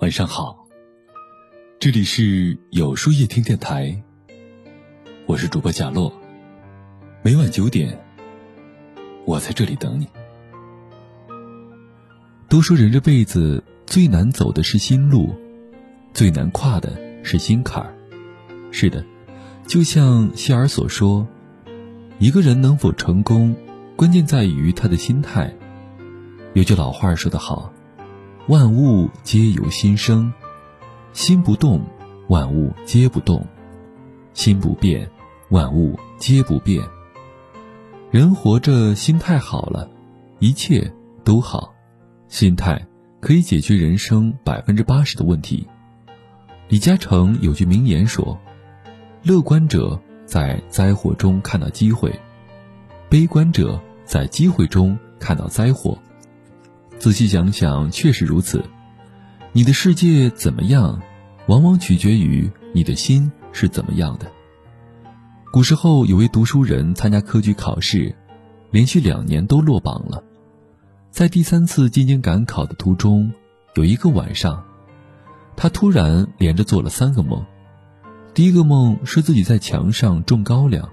晚上好，这里是有书夜听电台，我是主播贾洛，每晚九点，我在这里等你。都说人这辈子最难走的是心路，最难跨的是心坎儿。是的，就像希尔所说，一个人能否成功，关键在于他的心态。有句老话说得好。万物皆由心生，心不动，万物皆不动；心不变，万物皆不变。人活着，心态好了，一切都好。心态可以解决人生百分之八十的问题。李嘉诚有句名言说：“乐观者在灾祸中看到机会，悲观者在机会中看到灾祸。”仔细想想，确实如此。你的世界怎么样，往往取决于你的心是怎么样的。古时候有位读书人参加科举考试，连续两年都落榜了。在第三次进京赶考的途中，有一个晚上，他突然连着做了三个梦。第一个梦是自己在墙上种高粱，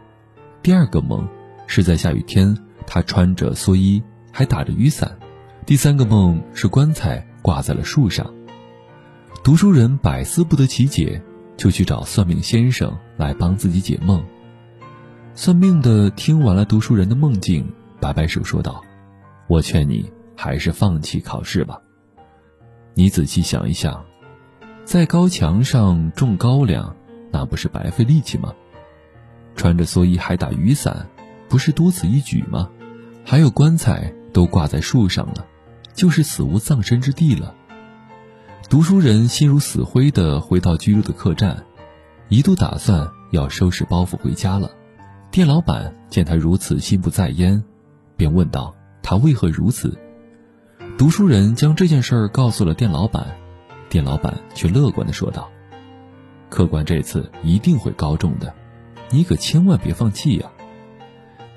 第二个梦是在下雨天，他穿着蓑衣还打着雨伞。第三个梦是棺材挂在了树上，读书人百思不得其解，就去找算命先生来帮自己解梦。算命的听完了读书人的梦境，摆摆手说道：“我劝你还是放弃考试吧。你仔细想一想，在高墙上种高粱，那不是白费力气吗？穿着蓑衣还打雨伞，不是多此一举吗？还有棺材都挂在树上了。”就是死无葬身之地了。读书人心如死灰的回到居住的客栈，一度打算要收拾包袱回家了。店老板见他如此心不在焉，便问道：“他为何如此？”读书人将这件事儿告诉了店老板，店老板却乐观地说道：“客官这次一定会高中的，你可千万别放弃呀！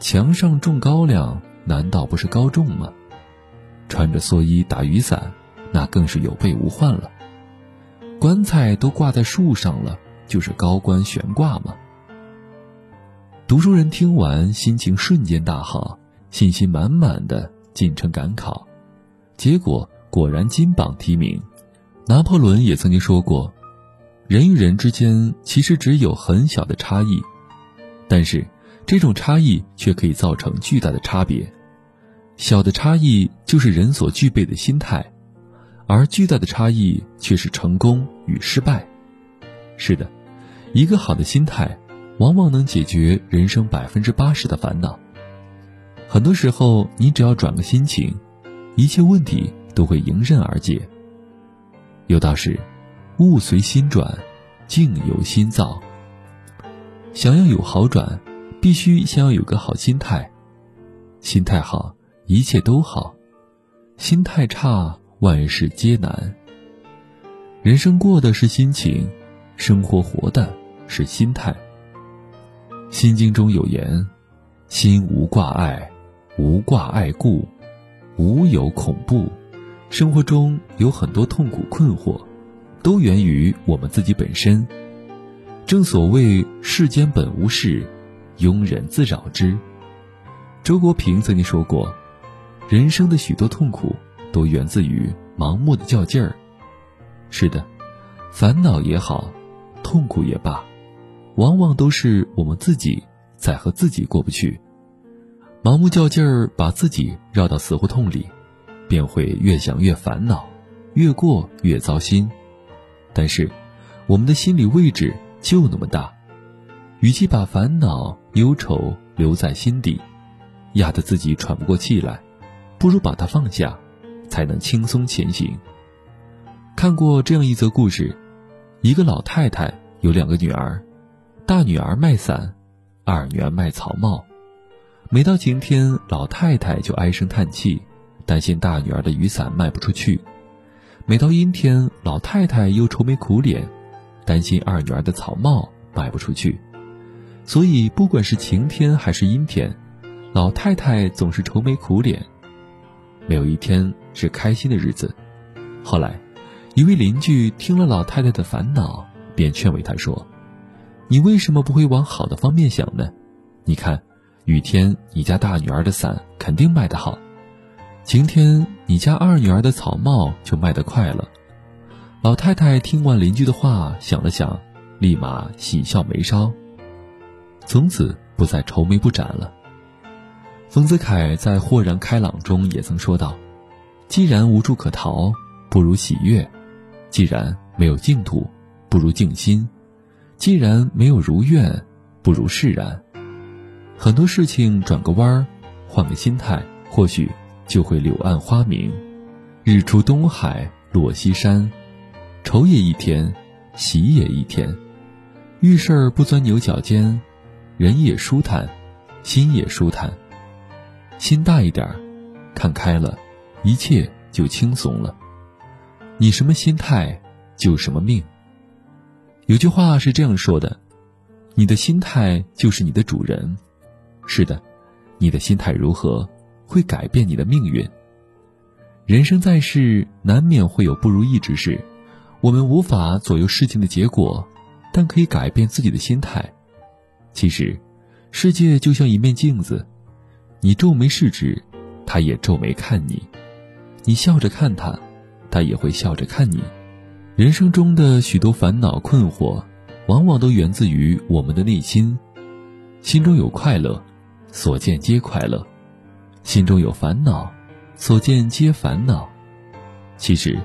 墙上种高粱，难道不是高中吗？”穿着蓑衣打雨伞，那更是有备无患了。棺材都挂在树上了，就是高官悬挂吗？读书人听完，心情瞬间大好，信心满满的进城赶考，结果果然金榜题名。拿破仑也曾经说过，人与人之间其实只有很小的差异，但是这种差异却可以造成巨大的差别。小的差异就是人所具备的心态，而巨大的差异却是成功与失败。是的，一个好的心态，往往能解决人生百分之八十的烦恼。很多时候，你只要转个心情，一切问题都会迎刃而解。有道是：“物随心转，境由心造。”想要有好转，必须先要有个好心态，心态好。一切都好，心态差，万事皆难。人生过的是心情，生活活的是心态。心经中有言：“心无挂碍，无挂碍故，无有恐怖。”生活中有很多痛苦困惑，都源于我们自己本身。正所谓世间本无事，庸人自扰之。周国平曾经说过。人生的许多痛苦，都源自于盲目的较劲儿。是的，烦恼也好，痛苦也罢，往往都是我们自己在和自己过不去。盲目较劲儿，把自己绕到死胡同里，便会越想越烦恼，越过越糟心。但是，我们的心理位置就那么大，与其把烦恼忧愁留在心底，压得自己喘不过气来。不如把它放下，才能轻松前行。看过这样一则故事：一个老太太有两个女儿，大女儿卖伞，二女儿卖草帽。每到晴天，老太太就唉声叹气，担心大女儿的雨伞卖不出去；每到阴天，老太太又愁眉苦脸，担心二女儿的草帽卖不出去。所以，不管是晴天还是阴天，老太太总是愁眉苦脸。没有一天是开心的日子。后来，一位邻居听了老太太的烦恼，便劝慰她说：“你为什么不会往好的方面想呢？你看，雨天你家大女儿的伞肯定卖得好，晴天你家二女儿的草帽就卖得快了。”老太太听完邻居的话，想了想，立马喜笑眉梢，从此不再愁眉不展了。丰子恺在《豁然开朗》中也曾说道：“既然无处可逃，不如喜悦；既然没有净土，不如静心；既然没有如愿，不如释然。很多事情转个弯儿，换个心态，或许就会柳暗花明，日出东海落西山。”愁也一天，喜也一天，遇事儿不钻牛角尖，人也舒坦，心也舒坦。心大一点，看开了，一切就轻松了。你什么心态，就什么命。有句话是这样说的：你的心态就是你的主人。是的，你的心态如何，会改变你的命运。人生在世，难免会有不如意之事。我们无法左右事情的结果，但可以改变自己的心态。其实，世界就像一面镜子，你皱眉是指，他也皱眉看你；你笑着看他，他也会笑着看你。人生中的许多烦恼困惑，往往都源自于我们的内心。心中有快乐，所见皆快乐；心中有烦恼，所见皆烦恼。其实。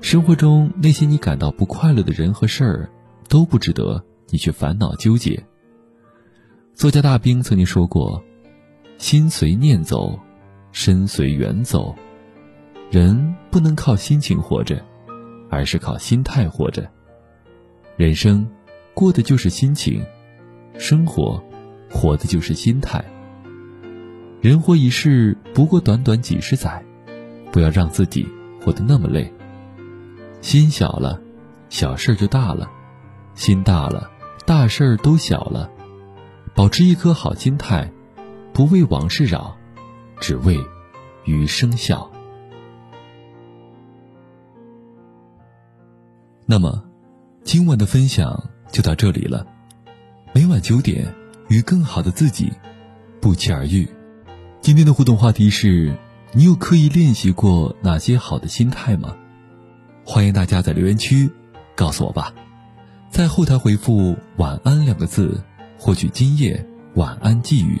生活中那些你感到不快乐的人和事儿，都不值得你去烦恼纠结。作家大兵曾经说过：“心随念走，身随缘走。人不能靠心情活着，而是靠心态活着。人生过的就是心情，生活活的就是心态。人活一世，不过短短几十载，不要让自己活得那么累。”心小了，小事就大了；心大了，大事都小了。保持一颗好心态，不为往事扰，只为余生笑。那么，今晚的分享就到这里了。每晚九点，与更好的自己不期而遇。今天的互动话题是：你有刻意练习过哪些好的心态吗？欢迎大家在留言区告诉我吧，在后台回复“晚安”两个字，获取今夜晚安寄语。